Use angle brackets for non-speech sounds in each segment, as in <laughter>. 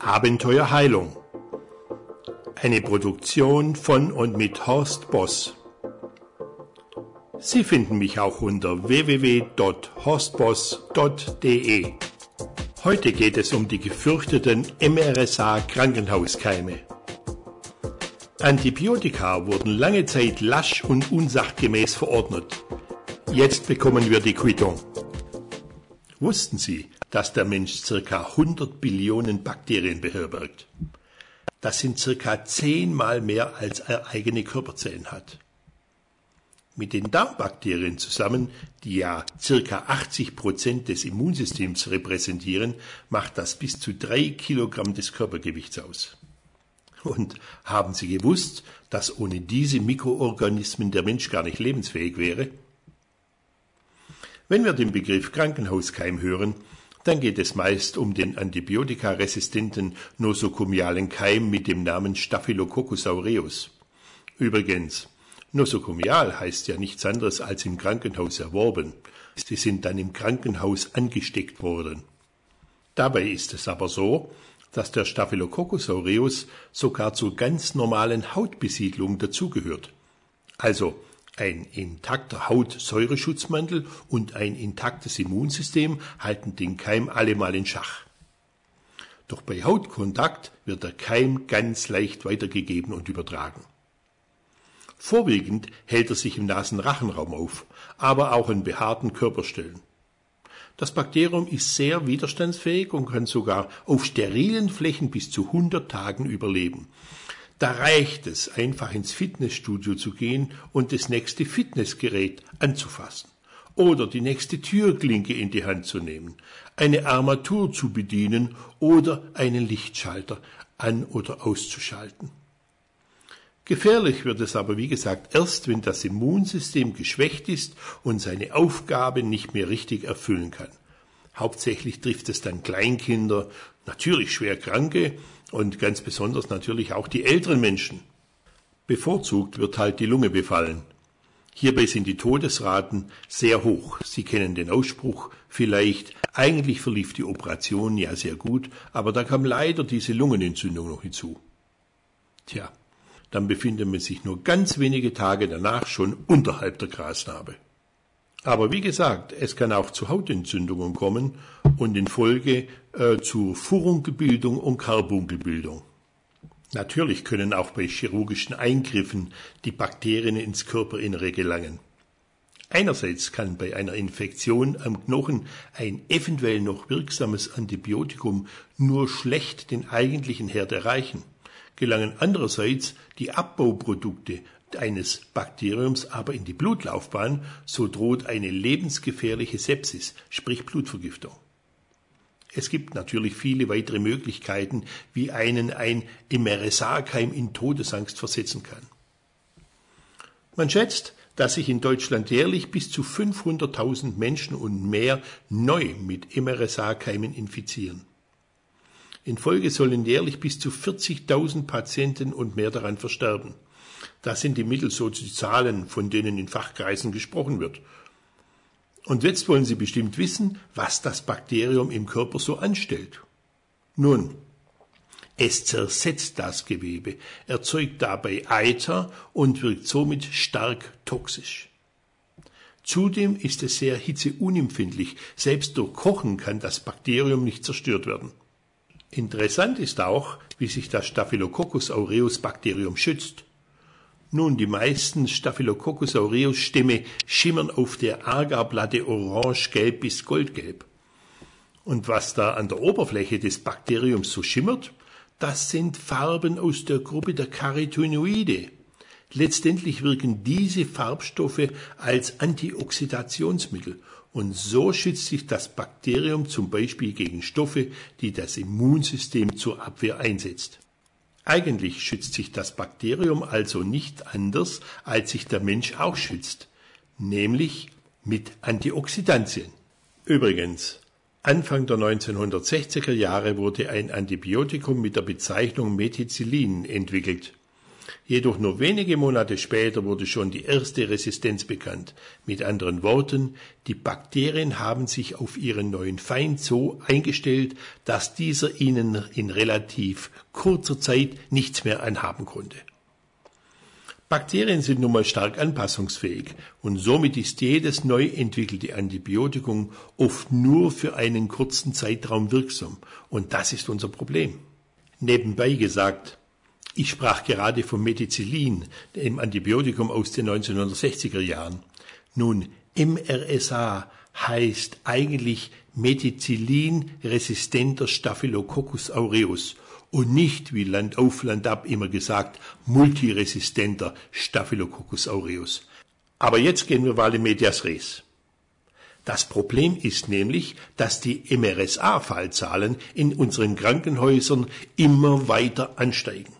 Abenteuer Heilung. Eine Produktion von und mit Horst Boss. Sie finden mich auch unter www.horstboss.de. Heute geht es um die gefürchteten MRSA-Krankenhauskeime. Antibiotika wurden lange Zeit lasch und unsachgemäß verordnet. Jetzt bekommen wir die Quittung. Wussten Sie, dass der Mensch circa 100 Billionen Bakterien beherbergt? Das sind circa zehnmal mehr als er eigene Körperzellen hat. Mit den Darmbakterien zusammen, die ja circa 80 Prozent des Immunsystems repräsentieren, macht das bis zu drei Kilogramm des Körpergewichts aus. Und haben Sie gewusst, dass ohne diese Mikroorganismen der Mensch gar nicht lebensfähig wäre? Wenn wir den Begriff Krankenhauskeim hören, dann geht es meist um den antibiotikaresistenten nosokomialen Keim mit dem Namen Staphylococcus aureus. Übrigens, nosokomial heißt ja nichts anderes als im Krankenhaus erworben. Sie sind dann im Krankenhaus angesteckt worden. Dabei ist es aber so, dass der Staphylococcus aureus sogar zur ganz normalen Hautbesiedlung dazugehört. Also ein intakter Hautsäureschutzmantel und ein intaktes Immunsystem halten den Keim allemal in Schach. Doch bei Hautkontakt wird der Keim ganz leicht weitergegeben und übertragen. Vorwiegend hält er sich im Nasenrachenraum auf, aber auch in behaarten Körperstellen. Das Bakterium ist sehr widerstandsfähig und kann sogar auf sterilen Flächen bis zu 100 Tagen überleben. Da reicht es, einfach ins Fitnessstudio zu gehen und das nächste Fitnessgerät anzufassen oder die nächste Türklinke in die Hand zu nehmen, eine Armatur zu bedienen oder einen Lichtschalter an oder auszuschalten. Gefährlich wird es aber, wie gesagt, erst, wenn das Immunsystem geschwächt ist und seine Aufgabe nicht mehr richtig erfüllen kann. Hauptsächlich trifft es dann Kleinkinder, natürlich schwer Kranke und ganz besonders natürlich auch die älteren Menschen. Bevorzugt wird halt die Lunge befallen. Hierbei sind die Todesraten sehr hoch. Sie kennen den Ausspruch vielleicht, eigentlich verlief die Operation ja sehr gut, aber da kam leider diese Lungenentzündung noch hinzu. Tja, dann befindet man sich nur ganz wenige Tage danach schon unterhalb der Grasnarbe. Aber wie gesagt, es kann auch zu Hautentzündungen kommen und in Folge äh, zu Furunkelbildung und Karbunkelbildung. Natürlich können auch bei chirurgischen Eingriffen die Bakterien ins Körperinnere gelangen. Einerseits kann bei einer Infektion am Knochen ein eventuell noch wirksames Antibiotikum nur schlecht den eigentlichen Herd erreichen, gelangen andererseits die Abbauprodukte eines Bakteriums aber in die Blutlaufbahn, so droht eine lebensgefährliche Sepsis, sprich Blutvergiftung. Es gibt natürlich viele weitere Möglichkeiten, wie einen ein MRSA-Keim in Todesangst versetzen kann. Man schätzt, dass sich in Deutschland jährlich bis zu 500.000 Menschen und mehr neu mit MRSA-Keimen infizieren. In Folge sollen jährlich bis zu 40.000 Patienten und mehr daran versterben. Das sind die Mittel, so die Zahlen, von denen in Fachkreisen gesprochen wird. Und jetzt wollen Sie bestimmt wissen, was das Bakterium im Körper so anstellt. Nun, es zersetzt das Gewebe, erzeugt dabei Eiter und wirkt somit stark toxisch. Zudem ist es sehr hitzeunempfindlich. Selbst durch Kochen kann das Bakterium nicht zerstört werden. Interessant ist auch, wie sich das Staphylococcus aureus Bakterium schützt. Nun, die meisten Staphylococcus aureus Stämme schimmern auf der Agarplatte orange-gelb bis goldgelb. Und was da an der Oberfläche des Bakteriums so schimmert, das sind Farben aus der Gruppe der Carotinoide. Letztendlich wirken diese Farbstoffe als Antioxidationsmittel und so schützt sich das Bakterium zum Beispiel gegen Stoffe, die das Immunsystem zur Abwehr einsetzt. Eigentlich schützt sich das Bakterium also nicht anders, als sich der Mensch auch schützt, nämlich mit Antioxidantien. Übrigens, Anfang der 1960er Jahre wurde ein Antibiotikum mit der Bezeichnung Methicillin entwickelt. Jedoch nur wenige Monate später wurde schon die erste Resistenz bekannt. Mit anderen Worten, die Bakterien haben sich auf ihren neuen Feind so eingestellt, dass dieser ihnen in relativ kurzer Zeit nichts mehr anhaben konnte. Bakterien sind nun mal stark anpassungsfähig und somit ist jedes neu entwickelte Antibiotikum oft nur für einen kurzen Zeitraum wirksam und das ist unser Problem. Nebenbei gesagt, ich sprach gerade vom Methicillin, dem Antibiotikum aus den 1960er Jahren. Nun, MRSA heißt eigentlich Methicillin-resistenter Staphylococcus aureus und nicht, wie Land auf Land ab immer gesagt, multiresistenter Staphylococcus aureus. Aber jetzt gehen wir in medias res. Das Problem ist nämlich, dass die MRSA-Fallzahlen in unseren Krankenhäusern immer weiter ansteigen.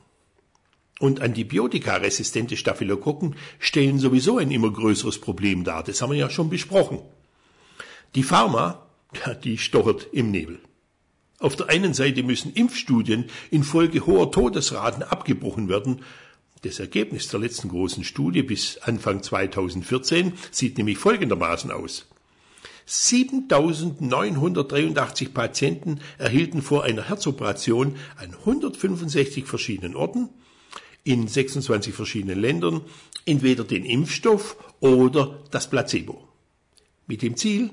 Und antibiotikaresistente Staphylokokken stellen sowieso ein immer größeres Problem dar. Das haben wir ja schon besprochen. Die Pharma, die stochert im Nebel. Auf der einen Seite müssen Impfstudien infolge hoher Todesraten abgebrochen werden. Das Ergebnis der letzten großen Studie bis Anfang 2014 sieht nämlich folgendermaßen aus. 7983 Patienten erhielten vor einer Herzoperation an 165 verschiedenen Orten in 26 verschiedenen Ländern entweder den Impfstoff oder das Placebo. Mit dem Ziel,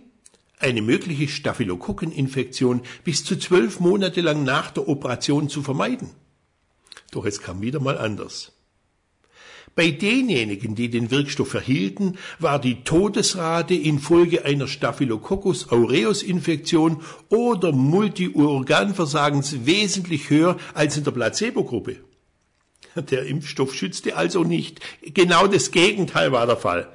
eine mögliche Staphylokokkeninfektion bis zu zwölf Monate lang nach der Operation zu vermeiden. Doch es kam wieder mal anders. Bei denjenigen, die den Wirkstoff erhielten, war die Todesrate infolge einer Staphylococcus aureus Infektion oder Multiorganversagens wesentlich höher als in der Placebo-Gruppe. <laughs> Der Impfstoff schützte also nicht. Genau das Gegenteil war der Fall.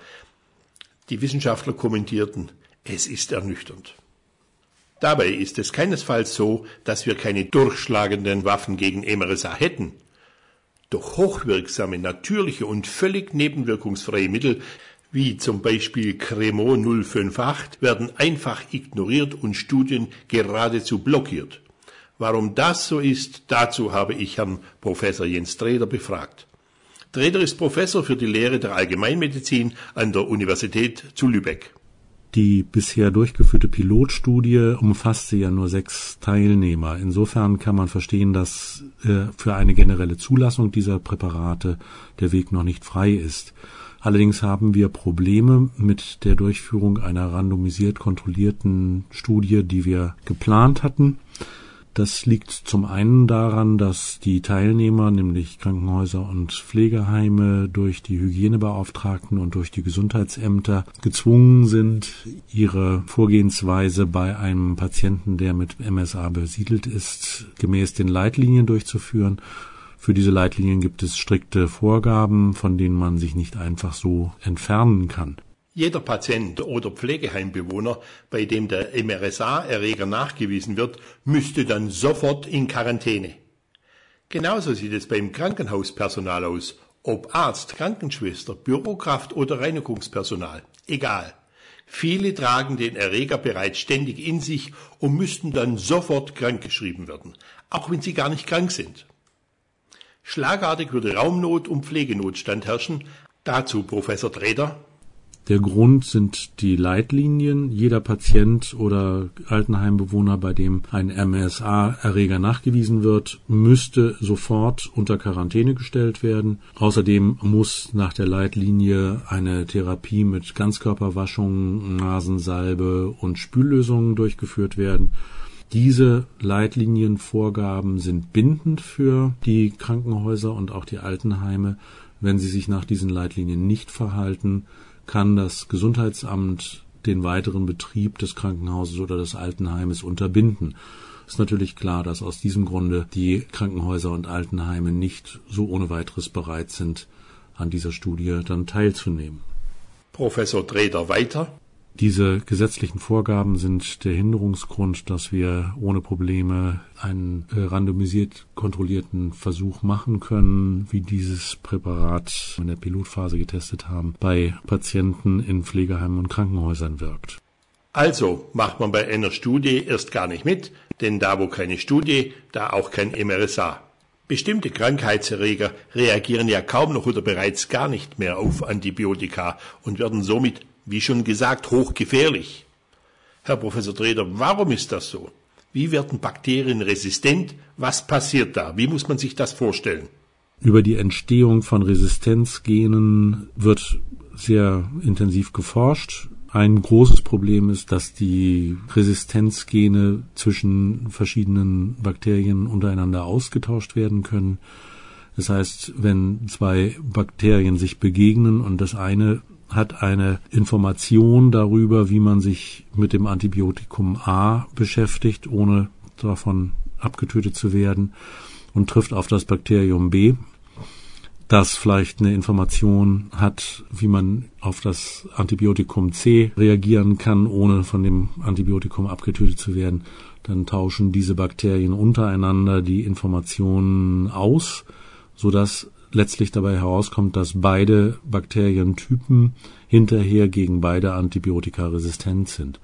Die Wissenschaftler kommentierten, es ist ernüchternd. Dabei ist es keinesfalls so, dass wir keine durchschlagenden Waffen gegen MRSA hätten. Doch hochwirksame, natürliche und völlig nebenwirkungsfreie Mittel, wie zum Beispiel Cremon 058, werden einfach ignoriert und Studien geradezu blockiert. Warum das so ist, dazu habe ich Herrn Professor Jens Treder befragt. Treder ist Professor für die Lehre der Allgemeinmedizin an der Universität zu Lübeck. Die bisher durchgeführte Pilotstudie umfasste ja nur sechs Teilnehmer. Insofern kann man verstehen, dass äh, für eine generelle Zulassung dieser Präparate der Weg noch nicht frei ist. Allerdings haben wir Probleme mit der Durchführung einer randomisiert kontrollierten Studie, die wir geplant hatten. Das liegt zum einen daran, dass die Teilnehmer, nämlich Krankenhäuser und Pflegeheime, durch die Hygienebeauftragten und durch die Gesundheitsämter gezwungen sind, ihre Vorgehensweise bei einem Patienten, der mit MSA besiedelt ist, gemäß den Leitlinien durchzuführen. Für diese Leitlinien gibt es strikte Vorgaben, von denen man sich nicht einfach so entfernen kann. Jeder Patient oder Pflegeheimbewohner, bei dem der MRSA-Erreger nachgewiesen wird, müsste dann sofort in Quarantäne. Genauso sieht es beim Krankenhauspersonal aus, ob Arzt, Krankenschwester, Bürokraft oder Reinigungspersonal. Egal. Viele tragen den Erreger bereits ständig in sich und müssten dann sofort krankgeschrieben werden, auch wenn sie gar nicht krank sind. Schlagartig würde Raumnot und Pflegenotstand herrschen. Dazu Professor Treder. Der Grund sind die Leitlinien. Jeder Patient oder Altenheimbewohner, bei dem ein MSA-Erreger nachgewiesen wird, müsste sofort unter Quarantäne gestellt werden. Außerdem muss nach der Leitlinie eine Therapie mit Ganzkörperwaschung, Nasensalbe und Spüllösungen durchgeführt werden. Diese Leitlinienvorgaben sind bindend für die Krankenhäuser und auch die Altenheime. Wenn sie sich nach diesen Leitlinien nicht verhalten, kann das Gesundheitsamt den weiteren Betrieb des Krankenhauses oder des Altenheimes unterbinden. Ist natürlich klar, dass aus diesem Grunde die Krankenhäuser und Altenheime nicht so ohne weiteres bereit sind, an dieser Studie dann teilzunehmen. Professor Dreder weiter. Diese gesetzlichen Vorgaben sind der Hinderungsgrund, dass wir ohne Probleme einen äh, randomisiert kontrollierten Versuch machen können, wie dieses Präparat in der Pilotphase getestet haben, bei Patienten in Pflegeheimen und Krankenhäusern wirkt. Also macht man bei einer Studie erst gar nicht mit, denn da wo keine Studie, da auch kein MRSA. Bestimmte Krankheitserreger reagieren ja kaum noch oder bereits gar nicht mehr auf Antibiotika und werden somit, wie schon gesagt, hochgefährlich. Herr Professor Dreder, warum ist das so? Wie werden Bakterien resistent? Was passiert da? Wie muss man sich das vorstellen? Über die Entstehung von Resistenzgenen wird sehr intensiv geforscht. Ein großes Problem ist, dass die Resistenzgene zwischen verschiedenen Bakterien untereinander ausgetauscht werden können. Das heißt, wenn zwei Bakterien sich begegnen und das eine hat eine Information darüber, wie man sich mit dem Antibiotikum A beschäftigt, ohne davon abgetötet zu werden, und trifft auf das Bakterium B, das vielleicht eine Information hat, wie man auf das Antibiotikum C reagieren kann, ohne von dem Antibiotikum abgetötet zu werden, dann tauschen diese Bakterien untereinander die Informationen aus, sodass letztlich dabei herauskommt, dass beide Bakterientypen hinterher gegen beide Antibiotika resistent sind.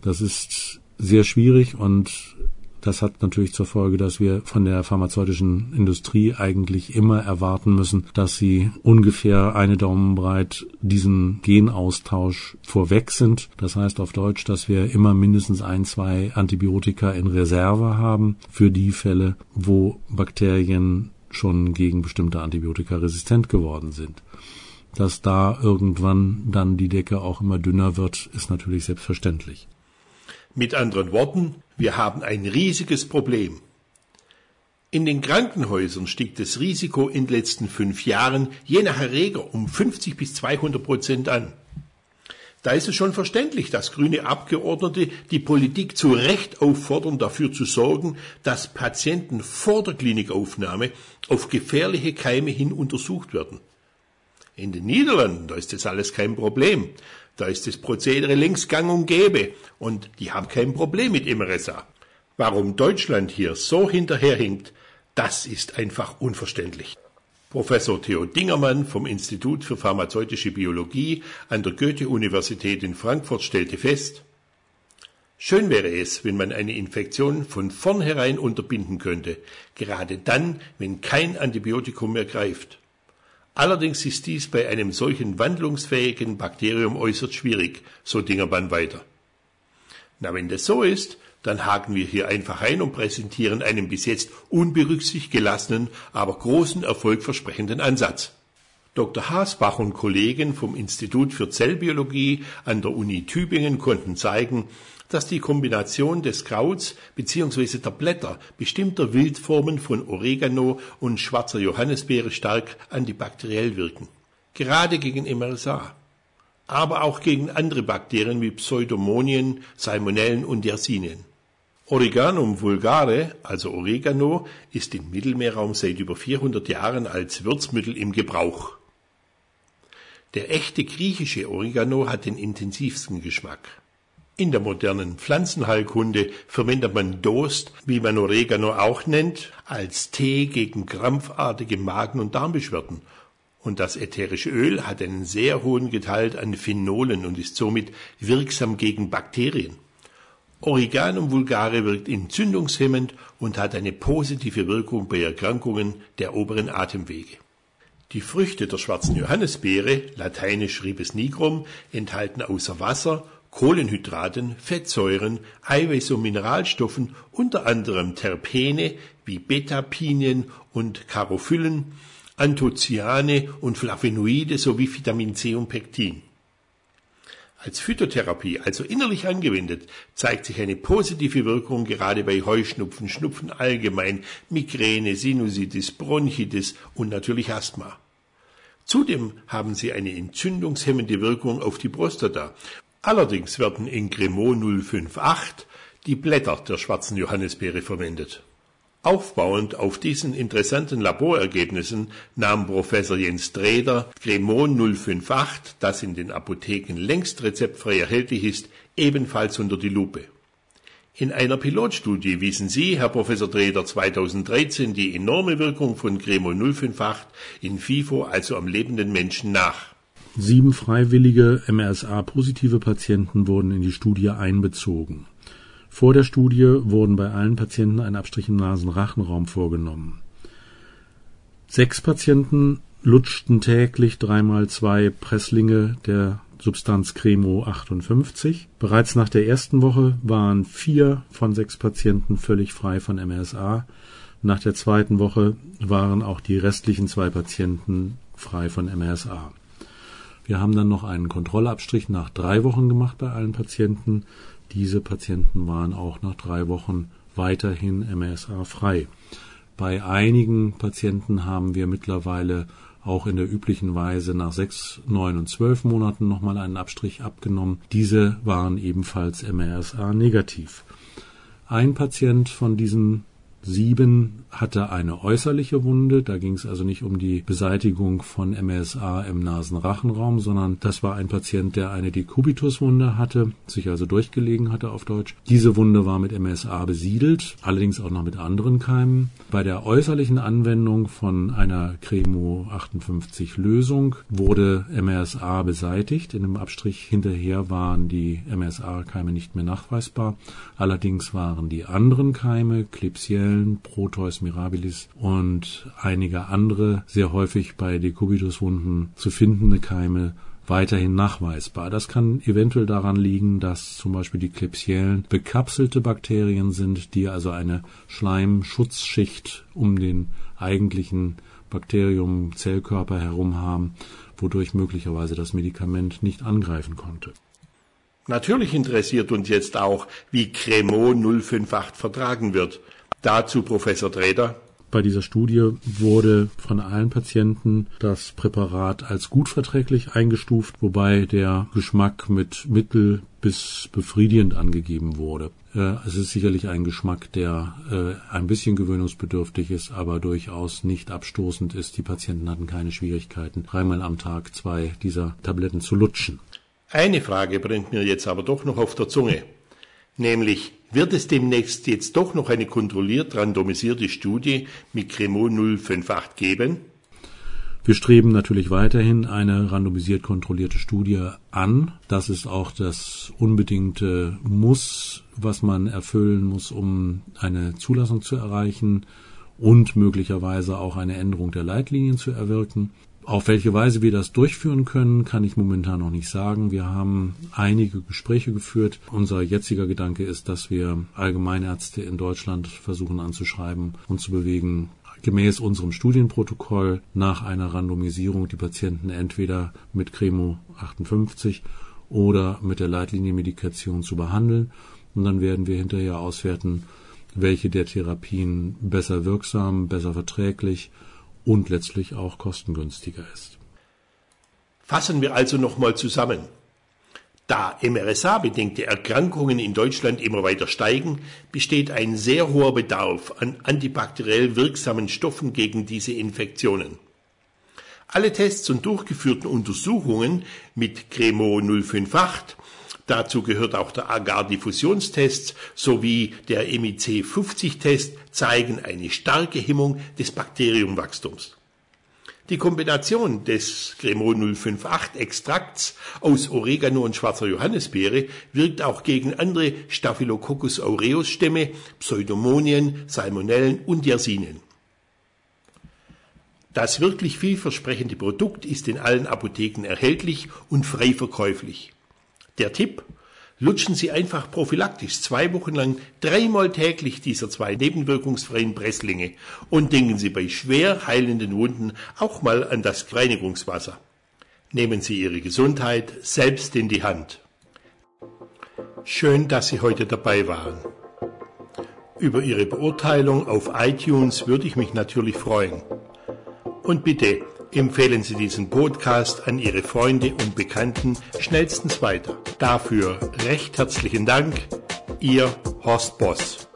Das ist sehr schwierig und das hat natürlich zur Folge, dass wir von der pharmazeutischen Industrie eigentlich immer erwarten müssen, dass sie ungefähr eine Daumenbreit diesen Genaustausch vorweg sind. Das heißt auf Deutsch, dass wir immer mindestens ein, zwei Antibiotika in Reserve haben für die Fälle, wo Bakterien schon gegen bestimmte Antibiotika resistent geworden sind. Dass da irgendwann dann die Decke auch immer dünner wird, ist natürlich selbstverständlich. Mit anderen Worten, wir haben ein riesiges Problem. In den Krankenhäusern stieg das Risiko in den letzten fünf Jahren je nach Erreger um 50 bis 200 Prozent an. Da ist es schon verständlich, dass grüne Abgeordnete die Politik zu Recht auffordern, dafür zu sorgen, dass Patienten vor der Klinikaufnahme auf gefährliche Keime hin untersucht werden. In den Niederlanden, da ist das alles kein Problem. Da ist das Prozedere längst gang und gäbe und die haben kein Problem mit MRSA. Warum Deutschland hier so hinterherhinkt, das ist einfach unverständlich. Professor Theo Dingermann vom Institut für pharmazeutische Biologie an der Goethe-Universität in Frankfurt stellte fest, Schön wäre es, wenn man eine Infektion von vornherein unterbinden könnte, gerade dann, wenn kein Antibiotikum mehr greift. Allerdings ist dies bei einem solchen wandlungsfähigen Bakterium äußerst schwierig, so Dingermann weiter. Na, wenn das so ist, dann haken wir hier einfach ein und präsentieren einen bis jetzt unberücksichtigt gelassenen, aber großen erfolgversprechenden Ansatz. Dr. Haasbach und Kollegen vom Institut für Zellbiologie an der Uni Tübingen konnten zeigen, dass die Kombination des Krauts bzw. der Blätter bestimmter Wildformen von Oregano und schwarzer Johannisbeere stark antibakteriell wirken. Gerade gegen MRSA. Aber auch gegen andere Bakterien wie Pseudomonien, Salmonellen und Yersinien. Oreganum vulgare, also Oregano, ist im Mittelmeerraum seit über 400 Jahren als Würzmittel im Gebrauch. Der echte griechische Oregano hat den intensivsten Geschmack. In der modernen Pflanzenheilkunde verwendet man Dost, wie man Oregano auch nennt, als Tee gegen krampfartige Magen- und Darmbeschwerden. Und das ätherische Öl hat einen sehr hohen Gehalt an Phenolen und ist somit wirksam gegen Bakterien. Oreganum vulgare wirkt entzündungshemmend und hat eine positive Wirkung bei Erkrankungen der oberen Atemwege. Die Früchte der schwarzen Johannisbeere, lateinisch Ribes nigrum, enthalten außer Wasser Kohlenhydraten, Fettsäuren, Eiweiß und Mineralstoffen, unter anderem Terpene wie Betapinien und Charophylen, Anthocyane und Flavonoide sowie Vitamin C und Pektin. Als Phytotherapie, also innerlich angewendet, zeigt sich eine positive Wirkung gerade bei Heuschnupfen, Schnupfen allgemein, Migräne, Sinusitis, Bronchitis und natürlich Asthma. Zudem haben sie eine entzündungshemmende Wirkung auf die Prostata Allerdings werden in Cremant 058 die Blätter der schwarzen Johannisbeere verwendet. Aufbauend auf diesen interessanten Laborergebnissen nahm Professor Jens Dreder Cremant 058, das in den Apotheken längst rezeptfrei erhältlich ist, ebenfalls unter die Lupe. In einer Pilotstudie wiesen Sie, Herr Professor Dreder, 2013 die enorme Wirkung von Cremant 058 in FIFO, also am lebenden Menschen, nach. Sieben freiwillige MRSA-positive Patienten wurden in die Studie einbezogen. Vor der Studie wurden bei allen Patienten ein Abstrich im Nasenrachenraum vorgenommen. Sechs Patienten lutschten täglich dreimal zwei Presslinge der Substanz Cremo 58. Bereits nach der ersten Woche waren vier von sechs Patienten völlig frei von MRSA. Nach der zweiten Woche waren auch die restlichen zwei Patienten frei von MRSA. Wir haben dann noch einen Kontrollabstrich nach drei Wochen gemacht bei allen Patienten. Diese Patienten waren auch nach drei Wochen weiterhin MRSA frei. Bei einigen Patienten haben wir mittlerweile auch in der üblichen Weise nach sechs, neun und zwölf Monaten nochmal einen Abstrich abgenommen. Diese waren ebenfalls MRSA negativ. Ein Patient von diesen Sieben hatte eine äußerliche Wunde, da ging es also nicht um die Beseitigung von MSA im Nasenrachenraum, sondern das war ein Patient, der eine Dekubituswunde hatte, sich also durchgelegen hatte auf Deutsch. Diese Wunde war mit MSA besiedelt, allerdings auch noch mit anderen Keimen. Bei der äußerlichen Anwendung von einer Cremo 58 Lösung wurde MSA beseitigt. In dem Abstrich hinterher waren die MSA-Keime nicht mehr nachweisbar. Allerdings waren die anderen Keime, Klebsiella, Quellen, Proteus mirabilis und einige andere sehr häufig bei Dekubituswunden zu findende Keime weiterhin nachweisbar. Das kann eventuell daran liegen, dass zum Beispiel die Klebsiellen bekapselte Bakterien sind, die also eine Schleimschutzschicht um den eigentlichen Bakterium-Zellkörper herum haben, wodurch möglicherweise das Medikament nicht angreifen konnte. Natürlich interessiert uns jetzt auch, wie Cremo 058 vertragen wird. Dazu Professor Dreder. Bei dieser Studie wurde von allen Patienten das Präparat als gut verträglich eingestuft, wobei der Geschmack mit mittel bis befriedigend angegeben wurde. Äh, es ist sicherlich ein Geschmack, der äh, ein bisschen gewöhnungsbedürftig ist, aber durchaus nicht abstoßend ist. Die Patienten hatten keine Schwierigkeiten, dreimal am Tag zwei dieser Tabletten zu lutschen. Eine Frage brennt mir jetzt aber doch noch auf der Zunge. Nämlich, wird es demnächst jetzt doch noch eine kontrolliert randomisierte Studie mit Cremo 058 geben? Wir streben natürlich weiterhin eine randomisiert kontrollierte Studie an. Das ist auch das unbedingte Muss, was man erfüllen muss, um eine Zulassung zu erreichen und möglicherweise auch eine Änderung der Leitlinien zu erwirken. Auf welche Weise wir das durchführen können, kann ich momentan noch nicht sagen. Wir haben einige Gespräche geführt. Unser jetziger Gedanke ist, dass wir Allgemeinärzte in Deutschland versuchen anzuschreiben und zu bewegen, gemäß unserem Studienprotokoll nach einer Randomisierung die Patienten entweder mit Cremo 58 oder mit der Leitlinienmedikation zu behandeln. Und dann werden wir hinterher auswerten, welche der Therapien besser wirksam, besser verträglich und letztlich auch kostengünstiger ist. Fassen wir also nochmal zusammen. Da MRSA-bedingte Erkrankungen in Deutschland immer weiter steigen, besteht ein sehr hoher Bedarf an antibakteriell wirksamen Stoffen gegen diese Infektionen. Alle Tests und durchgeführten Untersuchungen mit Cremo 058 Dazu gehört auch der Agar-Diffusionstest sowie der MIC50-Test zeigen eine starke Hemmung des Bakteriumwachstums. Die Kombination des Cremol 058 Extrakts aus Oregano und schwarzer Johannisbeere wirkt auch gegen andere Staphylococcus aureus Stämme, Pseudomonien, Salmonellen und Yersinen. Das wirklich vielversprechende Produkt ist in allen Apotheken erhältlich und frei verkäuflich. Der Tipp, lutschen Sie einfach prophylaktisch zwei Wochen lang dreimal täglich dieser zwei nebenwirkungsfreien Presslinge und denken Sie bei schwer heilenden Wunden auch mal an das Reinigungswasser. Nehmen Sie Ihre Gesundheit selbst in die Hand. Schön, dass Sie heute dabei waren. Über Ihre Beurteilung auf iTunes würde ich mich natürlich freuen. Und bitte empfehlen Sie diesen Podcast an Ihre Freunde und Bekannten schnellstens weiter. Dafür recht herzlichen Dank, Ihr Horst Boss.